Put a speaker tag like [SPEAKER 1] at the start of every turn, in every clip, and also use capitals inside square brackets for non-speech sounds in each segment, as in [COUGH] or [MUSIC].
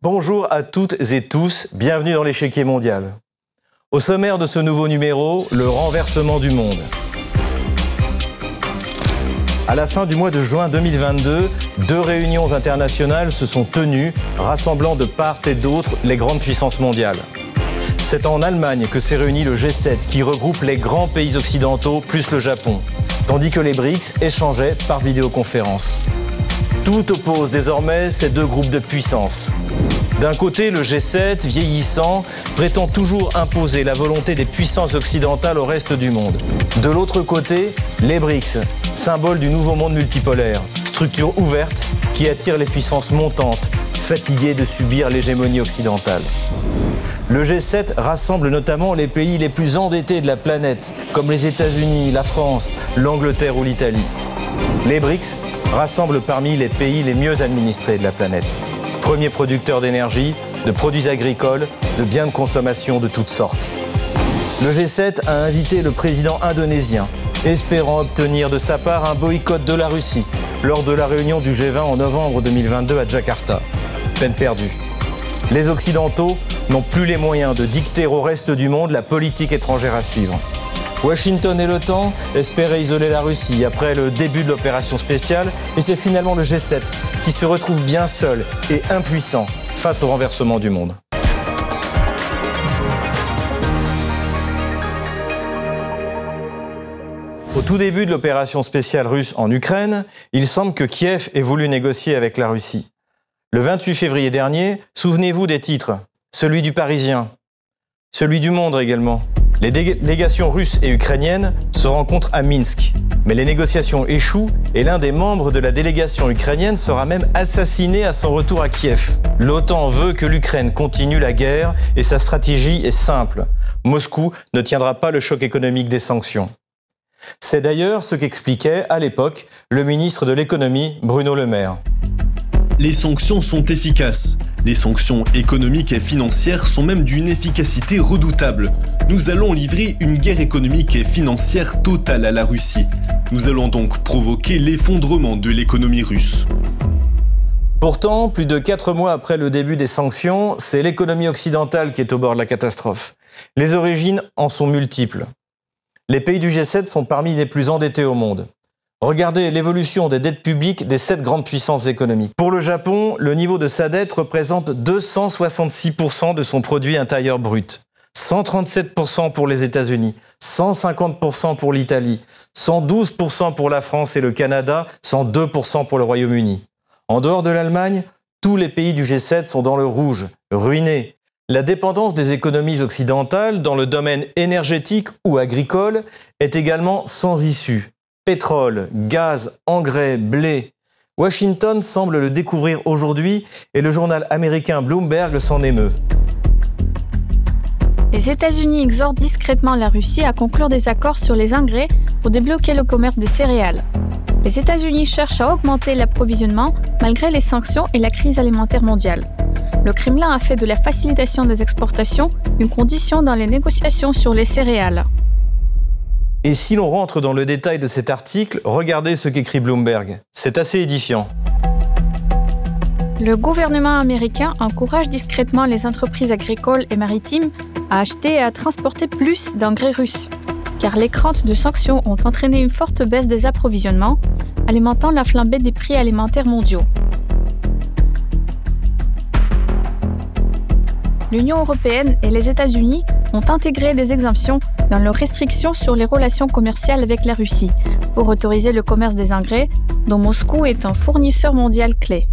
[SPEAKER 1] Bonjour à toutes et tous, bienvenue dans l'échiquier mondial. Au sommaire de ce nouveau numéro, le renversement du monde. À la fin du mois de juin 2022, deux réunions internationales se sont tenues, rassemblant de part et d'autre les grandes puissances mondiales. C'est en Allemagne que s'est réuni le G7 qui regroupe les grands pays occidentaux plus le Japon, tandis que les BRICS échangeaient par vidéoconférence. Tout oppose désormais ces deux groupes de puissance. D'un côté, le G7, vieillissant, prétend toujours imposer la volonté des puissances occidentales au reste du monde. De l'autre côté, les BRICS, symbole du nouveau monde multipolaire, structure ouverte qui attire les puissances montantes, fatiguées de subir l'hégémonie occidentale. Le G7 rassemble notamment les pays les plus endettés de la planète, comme les États-Unis, la France, l'Angleterre ou l'Italie. Les BRICS rassemble parmi les pays les mieux administrés de la planète. Premiers producteurs d'énergie, de produits agricoles, de biens de consommation de toutes sortes. Le G7 a invité le président indonésien, espérant obtenir de sa part un boycott de la Russie lors de la réunion du G20 en novembre 2022 à Jakarta. Peine perdue. Les Occidentaux n'ont plus les moyens de dicter au reste du monde la politique étrangère à suivre. Washington et l'OTAN espéraient isoler la Russie après le début de l'opération spéciale et c'est finalement le G7 qui se retrouve bien seul et impuissant face au renversement du monde. Au tout début de l'opération spéciale russe en Ukraine, il semble que Kiev ait voulu négocier avec la Russie. Le 28 février dernier, souvenez-vous des titres. Celui du Parisien, celui du Monde également. Les délégations russes et ukrainiennes se rencontrent à Minsk, mais les négociations échouent et l'un des membres de la délégation ukrainienne sera même assassiné à son retour à Kiev. L'OTAN veut que l'Ukraine continue la guerre et sa stratégie est simple. Moscou ne tiendra pas le choc économique des sanctions. C'est d'ailleurs ce qu'expliquait à l'époque le ministre de l'économie Bruno Le Maire.
[SPEAKER 2] Les sanctions sont efficaces. Les sanctions économiques et financières sont même d'une efficacité redoutable. Nous allons livrer une guerre économique et financière totale à la Russie. Nous allons donc provoquer l'effondrement de l'économie russe.
[SPEAKER 1] Pourtant, plus de quatre mois après le début des sanctions, c'est l'économie occidentale qui est au bord de la catastrophe. Les origines en sont multiples. Les pays du G7 sont parmi les plus endettés au monde. Regardez l'évolution des dettes publiques des sept grandes puissances économiques. Pour le Japon, le niveau de sa dette représente 266% de son produit intérieur brut. 137% pour les États-Unis, 150% pour l'Italie, 112% pour la France et le Canada, 102% pour le Royaume-Uni. En dehors de l'Allemagne, tous les pays du G7 sont dans le rouge, ruinés. La dépendance des économies occidentales dans le domaine énergétique ou agricole est également sans issue pétrole, gaz, engrais, blé. Washington semble le découvrir aujourd'hui et le journal américain Bloomberg s'en émeut.
[SPEAKER 3] Les États-Unis exhortent discrètement la Russie à conclure des accords sur les engrais pour débloquer le commerce des céréales. Les États-Unis cherchent à augmenter l'approvisionnement malgré les sanctions et la crise alimentaire mondiale. Le Kremlin a fait de la facilitation des exportations une condition dans les négociations sur les céréales.
[SPEAKER 1] Et si l'on rentre dans le détail de cet article, regardez ce qu'écrit Bloomberg. C'est assez édifiant.
[SPEAKER 3] Le gouvernement américain encourage discrètement les entreprises agricoles et maritimes à acheter et à transporter plus d'engrais russes, car les craintes de sanctions ont entraîné une forte baisse des approvisionnements, alimentant la flambée des prix alimentaires mondiaux. L'Union européenne et les États-Unis ont intégré des exemptions dans leurs restrictions sur les relations commerciales avec la Russie pour autoriser le commerce des engrais, dont Moscou est un fournisseur mondial clé.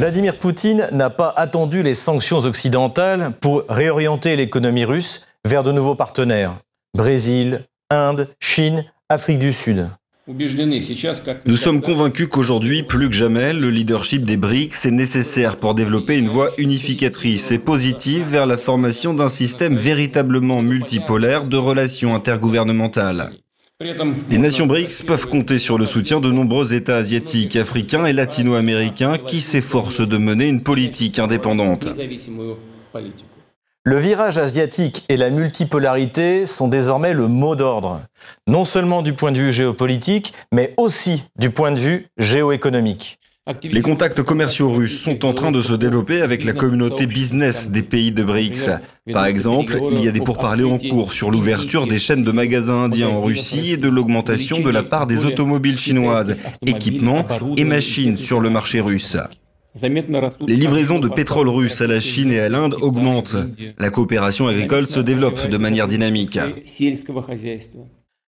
[SPEAKER 1] Vladimir Poutine n'a pas attendu les sanctions occidentales pour réorienter l'économie russe vers de nouveaux partenaires. Brésil, Inde, Chine, Afrique du Sud.
[SPEAKER 4] Nous sommes convaincus qu'aujourd'hui, plus que jamais, le leadership des BRICS est nécessaire pour développer une voie unificatrice et positive vers la formation d'un système véritablement multipolaire de relations intergouvernementales. Les nations BRICS peuvent compter sur le soutien de nombreux États asiatiques, africains et latino-américains qui s'efforcent de mener une politique indépendante.
[SPEAKER 1] Le virage asiatique et la multipolarité sont désormais le mot d'ordre, non seulement du point de vue géopolitique, mais aussi du point de vue géoéconomique.
[SPEAKER 4] Les contacts commerciaux russes sont en train de se développer avec la communauté business des pays de BRICS. Par exemple, il y a des pourparlers en cours sur l'ouverture des chaînes de magasins indiens en Russie et de l'augmentation de la part des automobiles chinoises, équipements et machines sur le marché russe. Les livraisons de pétrole russe à la Chine et à l'Inde augmentent. La coopération agricole se développe de manière dynamique.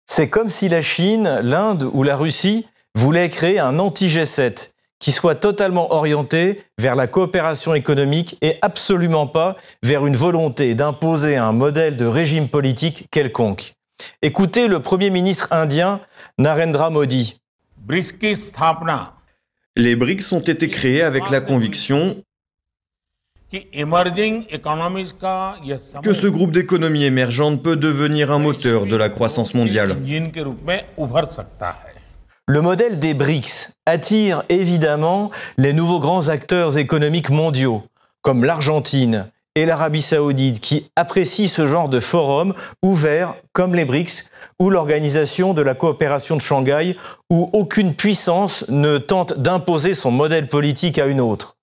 [SPEAKER 1] C'est comme si la Chine, l'Inde ou la Russie voulaient créer un anti-G7 qui soit totalement orienté vers la coopération économique et absolument pas vers une volonté d'imposer un modèle de régime politique quelconque. Écoutez le Premier ministre indien Narendra Modi.
[SPEAKER 5] Les BRICS ont été créés avec la conviction que ce groupe d'économies émergentes peut devenir un moteur de la croissance mondiale.
[SPEAKER 1] Le modèle des BRICS attire évidemment les nouveaux grands acteurs économiques mondiaux, comme l'Argentine et l'Arabie saoudite, qui apprécient ce genre de forum ouvert comme les BRICS ou l'Organisation de la coopération de Shanghai, où aucune puissance ne tente d'imposer son modèle politique à une autre.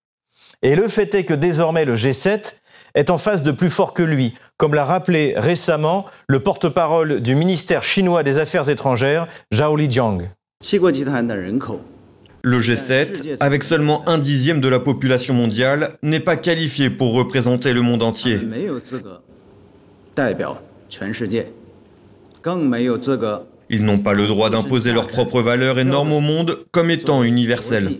[SPEAKER 1] Et le fait est que désormais le G7 est en face de plus fort que lui, comme l'a rappelé récemment le porte-parole du ministère chinois des Affaires étrangères, Zhao Lijiang.
[SPEAKER 5] Le G7, avec seulement un dixième de la population mondiale, n'est pas qualifié pour représenter le monde entier. Ils n'ont pas le droit d'imposer leurs propres valeurs et normes au monde comme étant universelles.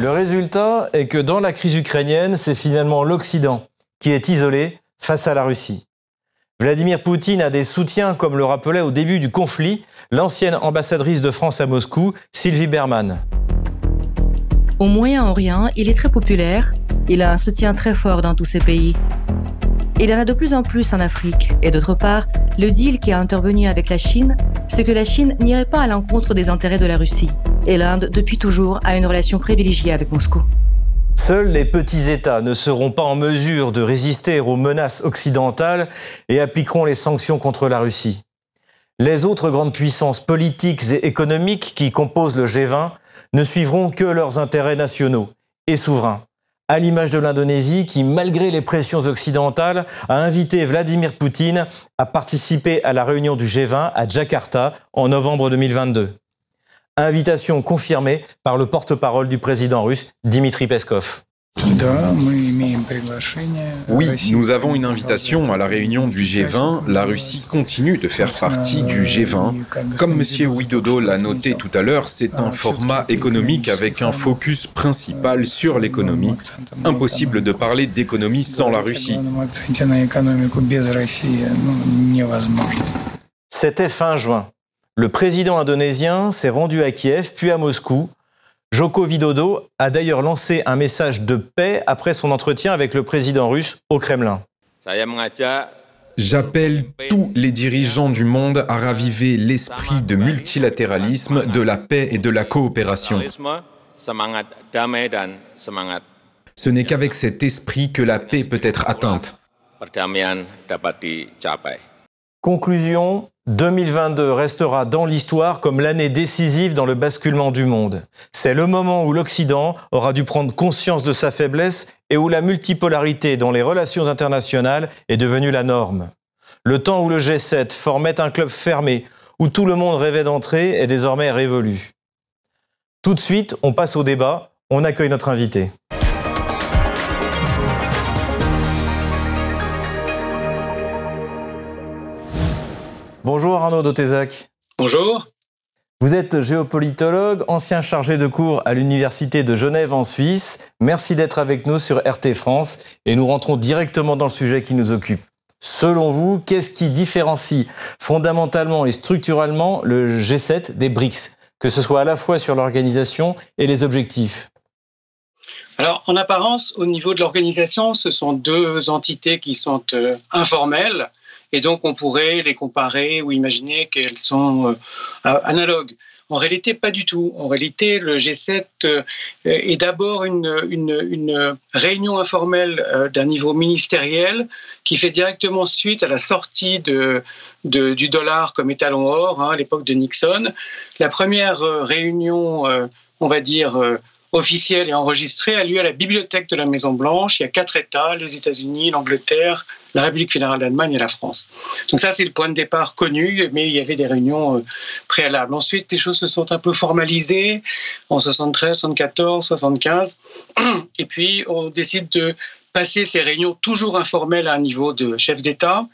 [SPEAKER 1] Le résultat est que dans la crise ukrainienne, c'est finalement l'Occident qui est isolé face à la Russie. Vladimir Poutine a des soutiens, comme le rappelait au début du conflit l'ancienne ambassadrice de France à Moscou, Sylvie Berman.
[SPEAKER 6] Au Moyen-Orient, il est très populaire, il a un soutien très fort dans tous ces pays. Il en a de plus en plus en Afrique. Et d'autre part, le deal qui a intervenu avec la Chine, c'est que la Chine n'irait pas à l'encontre des intérêts de la Russie et l'Inde, depuis toujours, a une relation privilégiée avec Moscou.
[SPEAKER 1] Seuls les petits États ne seront pas en mesure de résister aux menaces occidentales et appliqueront les sanctions contre la Russie. Les autres grandes puissances politiques et économiques qui composent le G20 ne suivront que leurs intérêts nationaux et souverains, à l'image de l'Indonésie qui, malgré les pressions occidentales, a invité Vladimir Poutine à participer à la réunion du G20 à Jakarta en novembre 2022. Invitation confirmée par le porte-parole du président russe, Dimitri Peskov.
[SPEAKER 7] Oui, nous avons une invitation à la réunion du G20. La Russie continue de faire partie du G20. Comme M. Widodo l'a noté tout à l'heure, c'est un format économique avec un focus principal sur l'économie. Impossible de parler d'économie sans la Russie.
[SPEAKER 1] C'était fin juin. Le président indonésien s'est rendu à Kiev puis à Moscou. Joko Widodo a d'ailleurs lancé un message de paix après son entretien avec le président russe au Kremlin.
[SPEAKER 7] J'appelle tous les dirigeants du monde à raviver l'esprit de multilatéralisme, de la paix et de la coopération. Ce n'est qu'avec cet esprit que la paix peut être atteinte.
[SPEAKER 1] Conclusion, 2022 restera dans l'histoire comme l'année décisive dans le basculement du monde. C'est le moment où l'Occident aura dû prendre conscience de sa faiblesse et où la multipolarité dans les relations internationales est devenue la norme. Le temps où le G7 formait un club fermé, où tout le monde rêvait d'entrer, est désormais révolu. Tout de suite, on passe au débat. On accueille notre invité. Bonjour Arnaud Dotézac.
[SPEAKER 8] Bonjour.
[SPEAKER 1] Vous êtes géopolitologue, ancien chargé de cours à l'Université de Genève en Suisse. Merci d'être avec nous sur RT France et nous rentrons directement dans le sujet qui nous occupe. Selon vous, qu'est-ce qui différencie fondamentalement et structurellement le G7 des BRICS, que ce soit à la fois sur l'organisation et les objectifs
[SPEAKER 8] Alors, en apparence, au niveau de l'organisation, ce sont deux entités qui sont informelles, et donc on pourrait les comparer ou imaginer qu'elles sont analogues. En réalité, pas du tout. En réalité, le G7 euh, est d'abord une, réunion informelle euh, d'un niveau ministériel qui fait directement suite à la sortie du dollar comme étalon or hein, à l'époque de Nixon. La première euh, réunion, on va dire, officielle et enregistrée a lieu à la bibliothèque de la Maison Blanche. Il y a quatre États, les États-Unis, l'Angleterre, la République fédérale d'Allemagne et la France. Donc ça, c'est le point de départ connu, mais il y avait des réunions euh, préalables. Ensuite, les choses se sont un peu formalisées en 73, 74, 75, et puis on décide de passer ces réunions toujours informelles à un niveau de chef d'État,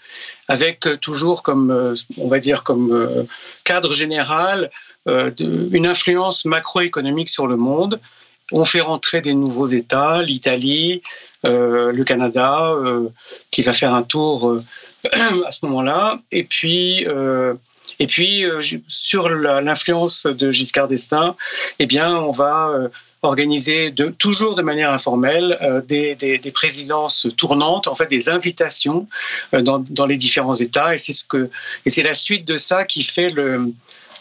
[SPEAKER 8] avec euh, toujours comme, euh, on va dire, comme cadre général une influence macroéconomique sur le monde. On fait rentrer des nouveaux États, l'Italie, euh, le Canada, euh, qui va faire un tour euh, [CLEARS THROAT] à ce moment-là. Et puis, et puis sur l'influence de Giscard d'Estaing, eh bien, on va organiser toujours de manière informelle des, présidences tournantes, en fait des invitations dans, les différents États. Et c'est ce et c'est la suite de ça qui fait le,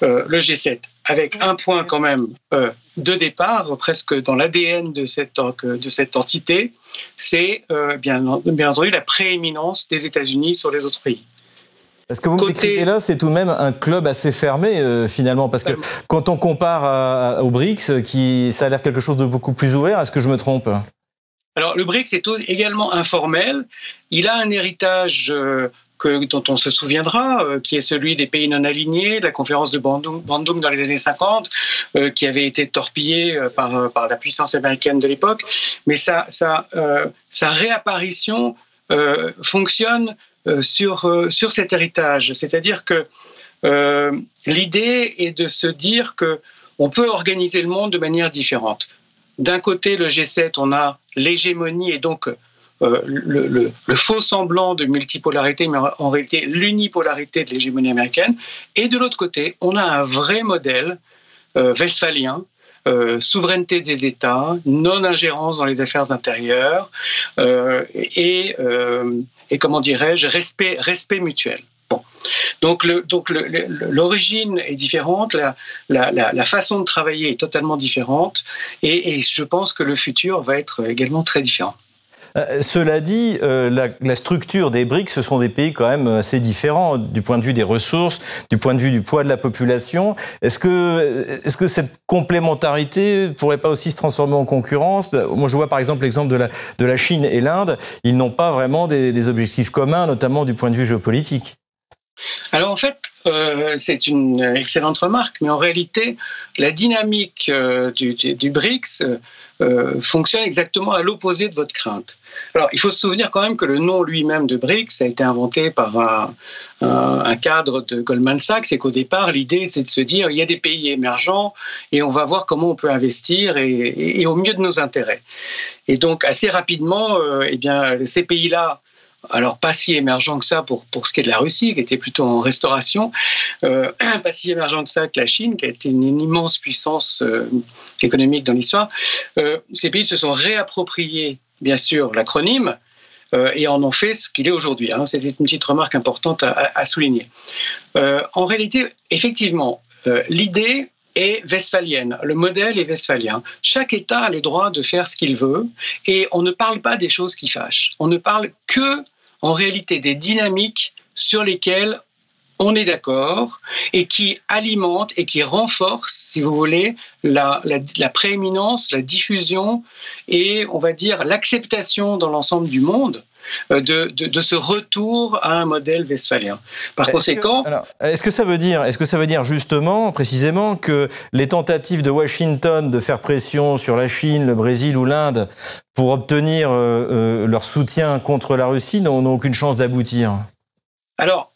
[SPEAKER 8] le G7, avec un point quand même de départ, presque dans l'ADN de cette, de cette entité, c'est euh, bien, bien entendu la prééminence des États-Unis sur les autres pays.
[SPEAKER 1] Ce que vous me décrivez là, c'est tout de même un club assez fermé euh, finalement, parce que quand on compare au BRICS, qui, ça a l'air quelque chose de beaucoup plus ouvert, est-ce que je me trompe?
[SPEAKER 8] Alors, le BRICS est également informel. Il a un héritage euh, dont on se souviendra, euh, qui est celui des pays non alignés, la conférence de Bandung, dans les années 50, euh, qui avait été torpillée euh, par, la puissance américaine de l'époque. Mais sa réapparition fonctionne sur, sur cet héritage. C'est-à-dire que l'idée est de se dire que on peut organiser le monde de manière différente. D'un côté, le G7, on a l'hégémonie et donc euh, le, faux semblant de multipolarité, mais en réalité l'unipolarité de l'hégémonie américaine. Et de l'autre côté, on a un vrai modèle euh, westphalien euh, souveraineté des États, non-ingérence dans les affaires intérieures et, et, comment dirais-je, respect, mutuel. Donc, l'origine est différente, la, façon de travailler est totalement différente et je pense que le futur va être également très différent.
[SPEAKER 1] Euh, cela dit, euh, la, structure des BRICS, ce sont des pays quand même assez différents du point de vue des ressources, du point de vue du poids de la population. Est-ce que, est que cette complémentarité pourrait pas aussi se transformer en concurrence? Moi, je vois par exemple l'exemple de la, de la Chine et l'Inde. Ils n'ont pas vraiment des, objectifs communs, notamment du point de vue géopolitique.
[SPEAKER 8] Alors en fait, euh, c'est une excellente remarque, mais en réalité, la dynamique du, du, BRICS euh, fonctionne exactement à l'opposé de votre crainte. Alors, il faut se souvenir quand même que le nom lui-même de BRICS a été inventé par un, cadre de Goldman Sachs et qu'au départ, l'idée, c'est de se dire, il y a des pays émergents et on va voir comment on peut investir et, au mieux de nos intérêts. Et donc, assez rapidement, euh, eh bien, ces pays-là alors pas si émergent que ça pour, pour ce qui est de la Russie, qui était plutôt en restauration, euh, [CLEARS THROAT] pas si émergent que ça que la Chine, qui a été une, immense puissance euh, économique dans l'histoire. Euh, ces pays se sont réappropriés, bien sûr, l'acronyme et en ont fait ce qu'il est aujourd'hui. Hein. C'était une petite remarque importante à, à souligner. en réalité, effectivement, l'idée est westphalienne. Le modèle est westphalien. Chaque État a le droit de faire ce qu'il veut et on ne parle pas des choses qui fâchent. On ne parle que en réalité des dynamiques sur lesquelles on est d'accord et qui alimentent et qui renforcent, si vous voulez, la, prééminence, la diffusion et, on va dire, l'acceptation dans l'ensemble du monde euh, de, ce retour à un modèle westphalien. Par conséquent,
[SPEAKER 1] est-ce que ça veut dire, est-ce que ça veut dire justement, précisément, que les tentatives de Washington de faire pression sur la Chine, le Brésil ou l'Inde pour obtenir euh, euh, leur soutien contre la Russie n'ont aucune chance d'aboutir?
[SPEAKER 8] Alors.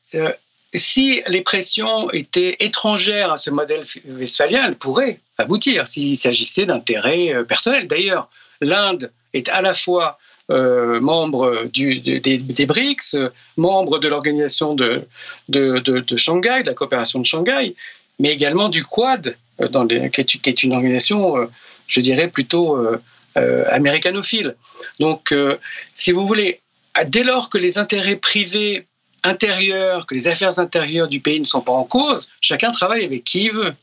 [SPEAKER 8] si les pressions étaient étrangères à ce modèle westphalien, elles pourraient aboutir s'il s'agissait d'intérêts personnels. D'ailleurs, l'Inde est à la fois euh, membre des, BRICS, membre de l'organisation de, Shanghai, de la coopération de Shanghai, mais également du Quad, euh, qui, est, une organisation, euh, je dirais, plutôt américanophile. Donc, si vous voulez, dès lors que les intérêts privés intérieurs, que les affaires intérieures du pays ne sont pas en cause, chacun travaille avec qui il veut.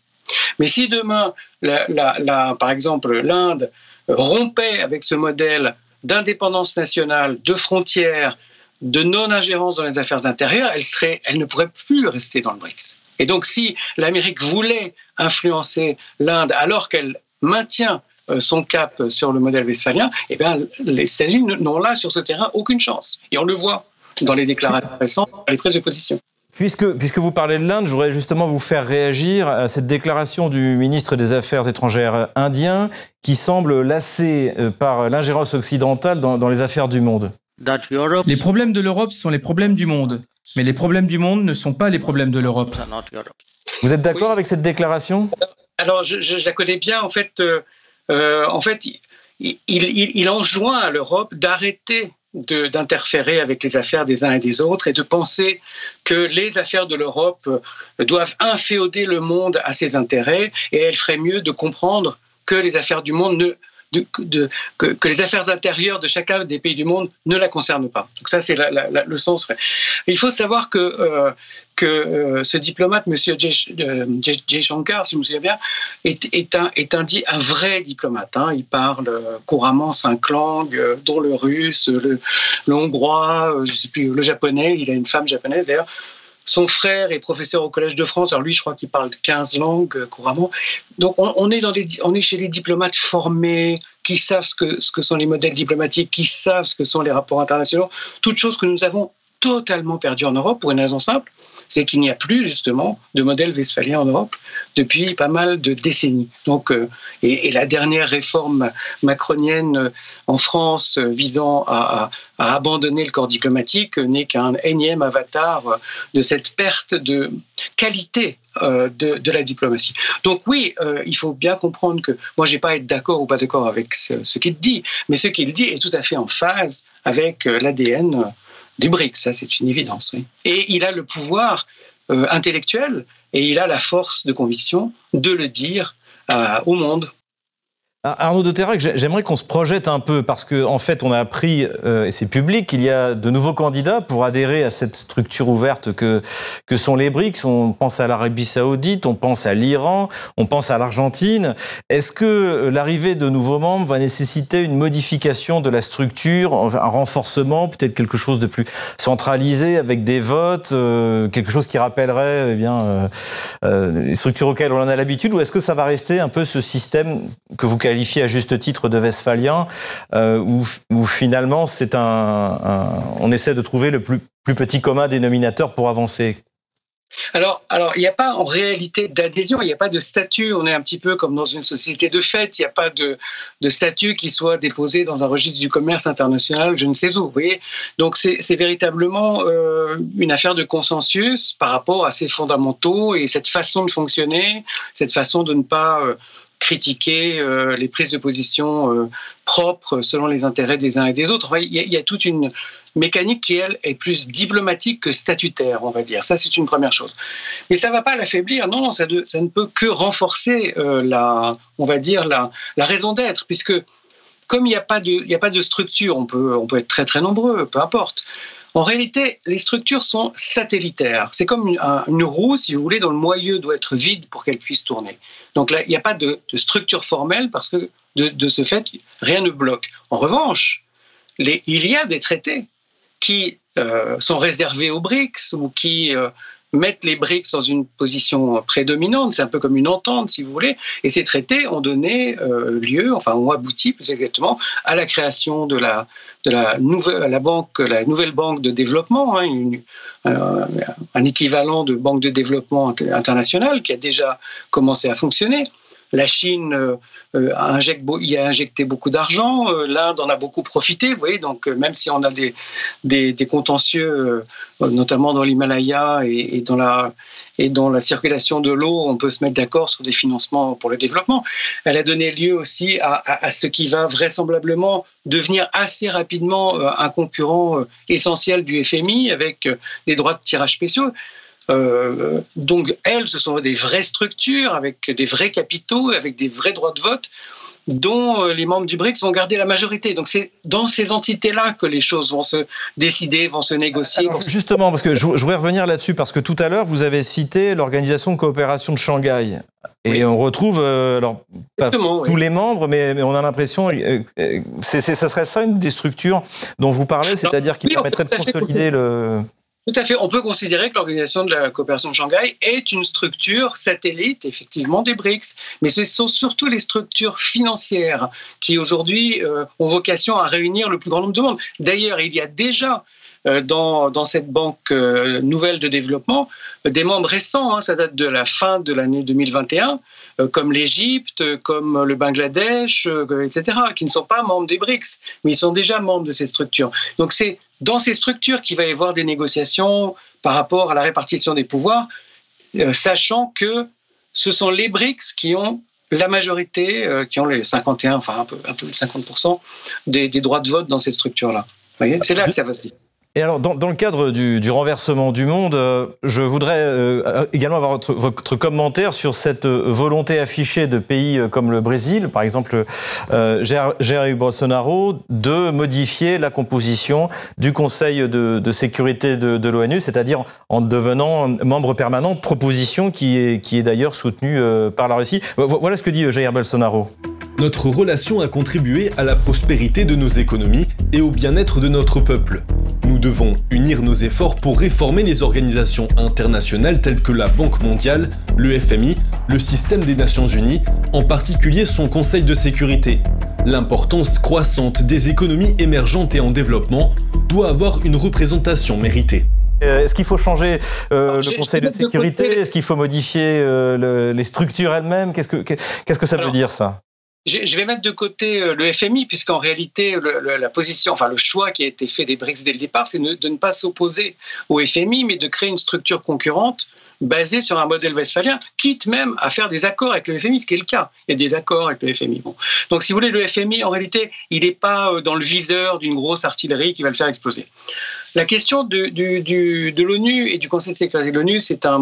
[SPEAKER 8] Mais si demain, par exemple, l'Inde rompait avec ce modèle d'indépendance nationale, de frontières, de non-ingérence dans les affaires intérieures, elle, serait, ne pourrait plus rester dans le BRICS. Et donc si l'Amérique voulait influencer l'Inde alors qu'elle maintient euh, son cap sur le modèle westphalien, eh bien, les États-Unis n'ont là, sur ce terrain, aucune chance. Et on le voit dans les déclarations récentes, dans les prises de position.
[SPEAKER 1] Puisque, puisque vous parlez de l'Inde, je voudrais justement vous faire réagir à cette déclaration du ministre des Affaires étrangères indien qui semble lassé euh, par l'ingérence occidentale dans, dans les affaires du monde.
[SPEAKER 9] Les problèmes de l'Europe sont les problèmes du monde, mais les problèmes du monde ne sont pas les problèmes de l'Europe.
[SPEAKER 1] Vous êtes d'accord avec cette déclaration?
[SPEAKER 8] Alors, je, la connais bien. En fait, euh, euh, en fait il, il, il enjoint à l'Europe d'arrêter d'interférer avec les affaires des uns et des autres et de penser que les affaires de l'Europe doivent inféoder le monde à ses intérêts et elle ferait mieux de comprendre que les affaires du monde ne, que, les affaires intérieures de chacun des pays du monde ne la concernent pas. Donc ça, c'est le sens. Il faut savoir que, euh, que euh, ce diplomate, M. Jay, Shankar, si je me souviens bien, est, un, est un, un, vrai diplomate. Hein. Il parle euh, couramment cinq langues, dont le russe, le, hongrois, le japonais. Il a une femme japonaise d'ailleurs. Son frère est professeur au Collège de France. Alors lui, je crois qu'il parle 15 langues euh, couramment. Donc on, est dans est chez les diplomates formés, qui savent ce que, ce que sont les modèles diplomatiques, qui savent ce que sont les rapports internationaux. Toutes choses que nous avons totalement perdues en Europe pour une raison simple, c'est qu'il n'y a plus justement de modèle westphalien en Europe depuis pas mal de décennies. Donc, euh, et, la dernière réforme macronienne euh, en France euh, visant à, abandonner le corps diplomatique n'est qu'un énième avatar de cette perte de qualité de, la diplomatie. Donc oui, il faut bien comprendre que moi, j'ai pas à être d'accord ou pas d'accord avec ce, ce qu'il dit, mais ce qu'il dit est tout à fait en phase avec l'ADN du BRICS, ça c'est une évidence. Et il a le pouvoir euh, intellectuel et il a la force de conviction de le dire euh, au monde.
[SPEAKER 1] Ah, Arnaud de Terrac, j'aimerais qu'on se projette un peu parce qu'en en fait, on a appris, euh, et c'est public, qu'il y a de nouveaux candidats pour adhérer à cette structure ouverte que, que sont les BRICS. On pense à l'Arabie Saoudite, on pense à l'Iran, on pense à l'Argentine. Est-ce que l'arrivée de nouveaux membres va nécessiter une modification de la structure, un renforcement, peut-être quelque chose de plus centralisé avec des votes, euh, quelque chose qui rappellerait eh bien, euh, les structures auxquelles on en a l'habitude, ou est-ce que ça va rester un peu ce système que vous qualifié à juste titre de westphalien, euh, où, finalement c'est un, on essaie de trouver le plus, petit commun dénominateur pour avancer
[SPEAKER 8] alors, alors, il n'y a pas en réalité d'adhésion, il n'y a pas de statut. On est un petit peu comme dans une société de fait. Il n'y a pas de, de, statut qui soit déposé dans un registre du commerce international, je ne sais où. Donc, c'est véritablement euh, une affaire de consensus par rapport à ces fondamentaux et cette façon de fonctionner, cette façon de ne pas euh, critiquer euh, les prises de position euh, propres selon les intérêts des uns et des autres. il, y a, toute une mécanique qui, elle, est plus diplomatique que statutaire, on va dire. Ça, c'est une première chose. Mais ça ne va pas l'affaiblir. Non, non, ça, ne peut que renforcer euh, la, on va dire, la, raison d'être, puisque comme il n'y a, pas de, a pas de structure, on peut, on peut être très très nombreux, peu importe. En réalité, les structures sont satellitaires. C'est comme une, roue, si vous voulez, dont le moyeu doit être vide pour qu'elle puisse tourner. Donc là, il n'y a pas de, structure formelle parce que de, ce fait, rien ne bloque. En revanche, il y a des traités qui euh, sont réservés aux BRICS ou qui euh, mettent les BRICS dans une position prédominante. C'est un peu comme une entente, si vous voulez. Et ces traités ont donné euh, lieu, enfin ont abouti plus exactement, à la création de la, de la, nouvelle, la, banque, la nouvelle banque de développement, hein, euh, un équivalent de banque de développement internationale qui a déjà commencé à fonctionner. La Chine euh, euh, y a injecté beaucoup d'argent, euh, l'Inde en a beaucoup profité, vous voyez, donc même si on a des, des, contentieux, notamment dans l'Himalaya et, dans la, et dans la circulation de l'eau, on peut se mettre d'accord sur des financements pour le développement. Elle a donné lieu aussi à, à, ce qui va vraisemblablement devenir assez rapidement un concurrent essentiel du FMI avec des droits de tirage spéciaux. Euh, donc, elles, ce sont des vraies structures avec des vrais capitaux, avec des vrais droits de vote. dont les membres du BRICS vont garder la majorité. Donc c'est dans ces entités-là que les choses vont se décider, vont se négocier.
[SPEAKER 1] justement, parce que je, voudrais revenir là-dessus, parce que tout à l'heure, vous avez cité l'Organisation de coopération de Shanghai. Et on retrouve, alors, pas tous les membres, mais, on a l'impression, euh, ça serait ça une des structures dont vous parlez, c'est-à-dire qui permettrait de consolider le...
[SPEAKER 8] Tout à fait. On peut considérer que l'Organisation de la coopération de Shanghai est une structure satellite, effectivement, des BRICS. Mais ce sont surtout les structures financières qui, aujourd'hui, euh, ont vocation à réunir le plus grand nombre de monde. D'ailleurs, il y a déjà dans, dans, cette banque euh, nouvelle de développement des membres récents, hein, ça date de la fin de l'année 2021, comme l'Égypte, comme le Bangladesh, etc., qui ne sont pas membres des BRICS, mais ils sont déjà membres de ces structures. Donc c'est dans ces structures qu'il va y avoir des négociations par rapport à la répartition des pouvoirs, euh, sachant que ce sont les BRICS qui ont la majorité, euh, qui ont les 51, enfin un peu, un peu 50% des, des droits de vote dans cette structure-là. C'est là que ça va se dire.
[SPEAKER 1] Et alors, dans, le cadre du, renversement du monde, euh, je voudrais euh, également avoir votre, commentaire sur cette euh, volonté affichée de pays comme le Brésil, par exemple Jair Bolsonaro, de modifier la composition du Conseil de, sécurité de, de l'ONU, c'est-à-dire en devenant membre permanent, proposition qui est, qui est d'ailleurs soutenue par la Russie. Voilà ce que dit Jair Bolsonaro.
[SPEAKER 2] Notre relation a contribué à la prospérité de nos économies et au bien-être de notre peuple. Nous devons unir nos efforts pour réformer les organisations internationales telles que la Banque mondiale, le FMI, le système des Nations Unies, en particulier son Conseil de sécurité. L'importance croissante des économies émergentes et en développement doit avoir une représentation méritée.
[SPEAKER 1] Euh, est-ce qu'il faut changer euh, le Conseil de sécurité? Est-ce qu'il faut modifier euh, les structures elles-mêmes? Qu'est-ce que, qu'est-ce que ça veut dire ça?
[SPEAKER 8] Je vais mettre de côté euh, le FMI, puisqu'en réalité, la position, enfin le choix qui a été fait des BRICS dès le départ, c'est de ne pas s'opposer au FMI, mais de créer une structure concurrente basée sur un modèle westphalien, quitte même à faire des accords avec le FMI, ce qui est le cas. Il y a des accords avec le FMI. Donc, si vous voulez, le FMI, en réalité, il n'est pas euh, dans le viseur d'une grosse artillerie qui va le faire exploser. La question de, l'ONU et du Conseil de sécurité de l'ONU, c'est un,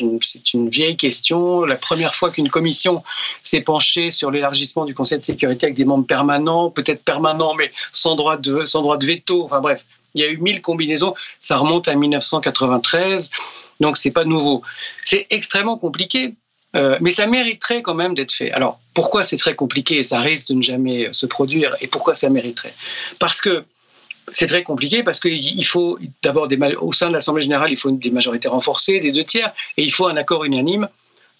[SPEAKER 8] une, vieille question. La première fois qu'une commission s'est penchée sur l'élargissement du Conseil de sécurité avec des membres permanents, peut-être permanents, mais sans droit de veto, enfin bref, il y a eu mille combinaisons. Ça remonte à 1993, donc c'est pas nouveau. C'est extrêmement compliqué. Euh, mais ça mériterait quand même d'être fait. Alors, pourquoi c'est très compliqué et ça risque de ne jamais se produire Et pourquoi ça mériterait? Parce que c'est très compliqué parce qu'il faut d'abord au sein de l'Assemblée générale, il faut des majorités renforcées, des deux tiers, et il faut un accord unanime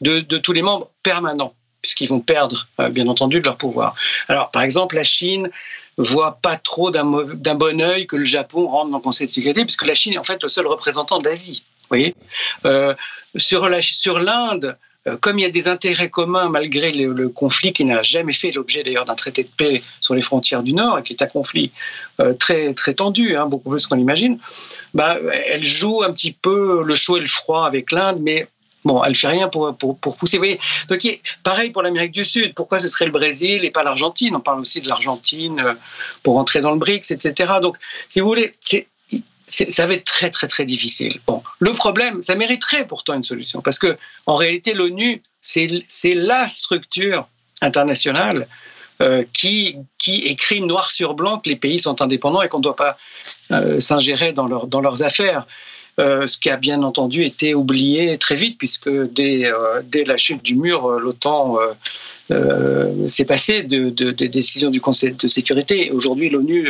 [SPEAKER 8] de, tous les membres permanents, puisqu'ils vont perdre, euh, bien entendu, de leur pouvoir. Alors, par exemple, la Chine voit pas trop d'un bon œil que le Japon rentre dans le Conseil de sécurité, puisque la Chine est en fait le seul représentant d'Asie. Vous euh, Sur l'Inde, euh, comme il y a des intérêts communs malgré le, conflit qui n'a jamais fait l'objet d'un traité de paix sur les frontières du Nord et qui est un conflit euh, très très tendu, hein, beaucoup plus qu'on l'imagine, bah, elle joue un petit peu le chaud et le froid avec l'Inde, mais bon, elle fait rien pour, pousser. Donc pareil pour l'Amérique du Sud. Pourquoi ce serait le Brésil et pas l'Argentine? On parle aussi de l'Argentine pour entrer dans le BRICS, etc. Donc si vous voulez, ça va être très très très difficile. Bon, le problème, ça mériterait pourtant une solution parce que en réalité l'ONU c'est la structure internationale euh, qui, qui écrit noir sur blanc que les pays sont indépendants et qu'on ne doit pas euh, s'ingérer dans, leur, dans leurs affaires. Euh, ce qui a bien entendu été oublié très vite, puisque dès, dès la chute du mur, l'OTAN s'est passé de, des décisions du Conseil de sécurité. Aujourd'hui, l'ONU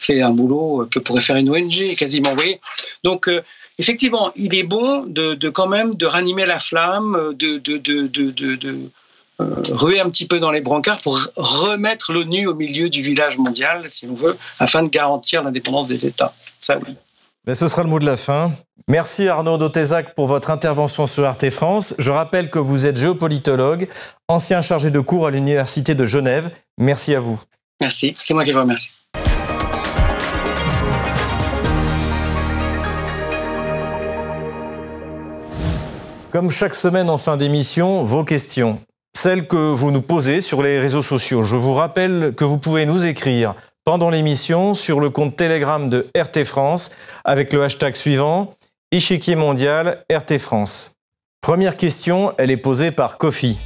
[SPEAKER 8] fait un boulot que pourrait faire une ONG, quasiment. oui. Donc, effectivement, il est bon de, quand même de ranimer la flamme, de, de, de ruer un petit peu dans les brancards pour remettre l'ONU au milieu du village mondial, si on veut, afin de garantir l'indépendance des États. Ça, oui.
[SPEAKER 1] Ce sera le mot de la fin. Merci Arnaud Dautézac pour votre intervention sur Arte France. Je rappelle que vous êtes géopolitologue, ancien chargé de cours à l'Université de Genève. Merci à vous.
[SPEAKER 8] Merci, c'est moi qui vous remercie.
[SPEAKER 1] Comme chaque semaine en fin d'émission, vos questions, celles que vous nous posez sur les réseaux sociaux. Je vous rappelle que vous pouvez nous écrire pendant l'émission sur le compte Telegram de RT France avec le hashtag suivant Échiquier mondial RT France. Première question, elle est posée par Kofi.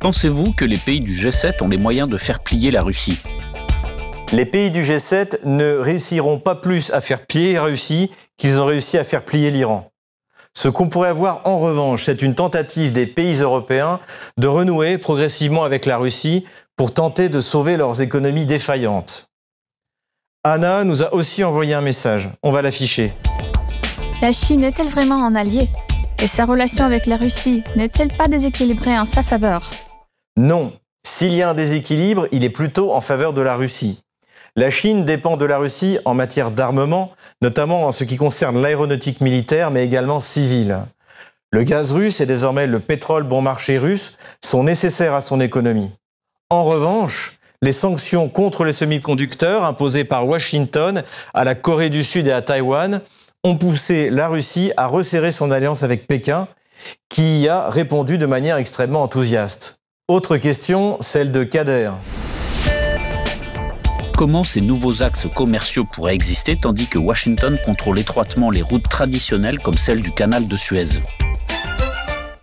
[SPEAKER 10] Pensez-vous que les pays du G7 ont les moyens de faire plier la Russie?
[SPEAKER 1] Les pays du G7 ne réussiront pas plus à faire plier la Russie qu'ils ont réussi à faire plier l'Iran. Ce qu'on pourrait avoir en revanche, c'est une tentative des pays européens de renouer progressivement avec la Russie pour tenter de sauver leurs économies défaillantes. Anna nous a aussi envoyé un message. On va l'afficher.
[SPEAKER 3] La Chine est-elle vraiment un allié? Et sa relation avec la Russie n'est-elle pas déséquilibrée en sa faveur?
[SPEAKER 1] Non. S'il y a un déséquilibre, il est plutôt en faveur de la Russie. La Chine dépend de la Russie en matière d'armement, notamment en ce qui concerne l'aéronautique militaire, mais également civile. Le gaz russe et désormais le pétrole bon marché russe sont nécessaires à son économie. En revanche, les sanctions contre les semi-conducteurs imposées par Washington à la Corée du Sud et à Taïwan ont poussé la Russie à resserrer son alliance avec Pékin, qui y a répondu de manière extrêmement enthousiaste. Autre question, celle de Kader.
[SPEAKER 10] Comment ces nouveaux axes commerciaux pourraient exister tandis que Washington contrôle étroitement les routes traditionnelles comme celle du canal de Suez?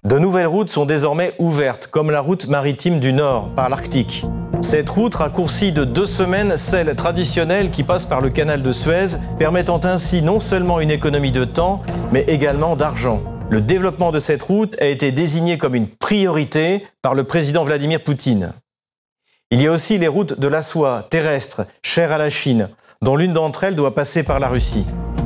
[SPEAKER 1] De nouvelles routes sont désormais ouvertes, comme la route maritime du Nord par l'Arctique. Cette route raccourcit de deux semaines celle traditionnelle qui passe par le canal de Suez, permettant ainsi non seulement une économie de temps, mais également d'argent. Le développement de cette route a été désigné comme une priorité par le président Vladimir Poutine. Il y a aussi les routes de la soie terrestre, chères à la Chine, dont l'une d'entre elles doit passer par la Russie.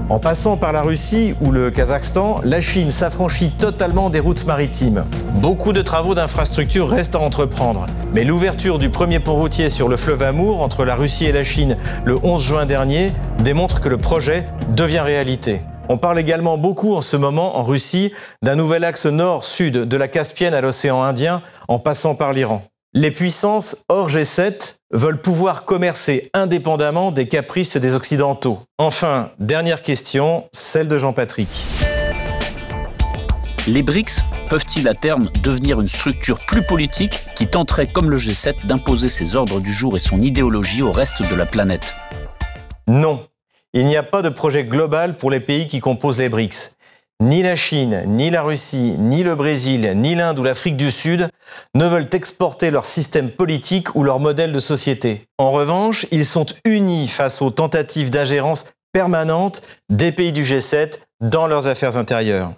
[SPEAKER 1] En passant par la Russie ou le Kazakhstan, la Chine s'affranchit totalement des routes maritimes. Beaucoup de travaux d'infrastructure restent à entreprendre, mais l'ouverture du premier pont routier sur le fleuve Amour entre la Russie et la Chine le 11 juin dernier démontre que le projet devient réalité. On parle également beaucoup en ce moment en Russie d'un nouvel axe nord-sud de la Caspienne à l'océan Indien en passant par l'Iran. Les puissances hors G7 veulent pouvoir commercer indépendamment des caprices des Occidentaux. Enfin, dernière question, celle de Jean-Patrick.
[SPEAKER 10] Les BRICS peuvent-ils à terme devenir une structure plus politique qui tenterait, comme le G7, d'imposer ses ordres du jour et son idéologie au reste de la planète?
[SPEAKER 1] Non. Il n'y a pas de projet global pour les pays qui composent les BRICS. Ni la Chine, ni la Russie, ni le Brésil, ni l'Inde ou l'Afrique du Sud ne veulent exporter leur système politique ou leur modèle de société. En revanche, ils sont unis face aux tentatives d'ingérence permanente des pays du G7 dans leurs affaires intérieures.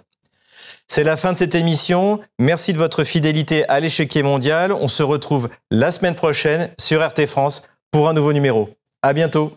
[SPEAKER 1] C'est la fin de cette émission. Merci de votre fidélité à l'échiquier mondial. On se retrouve la semaine prochaine sur RT France pour un nouveau numéro. À bientôt.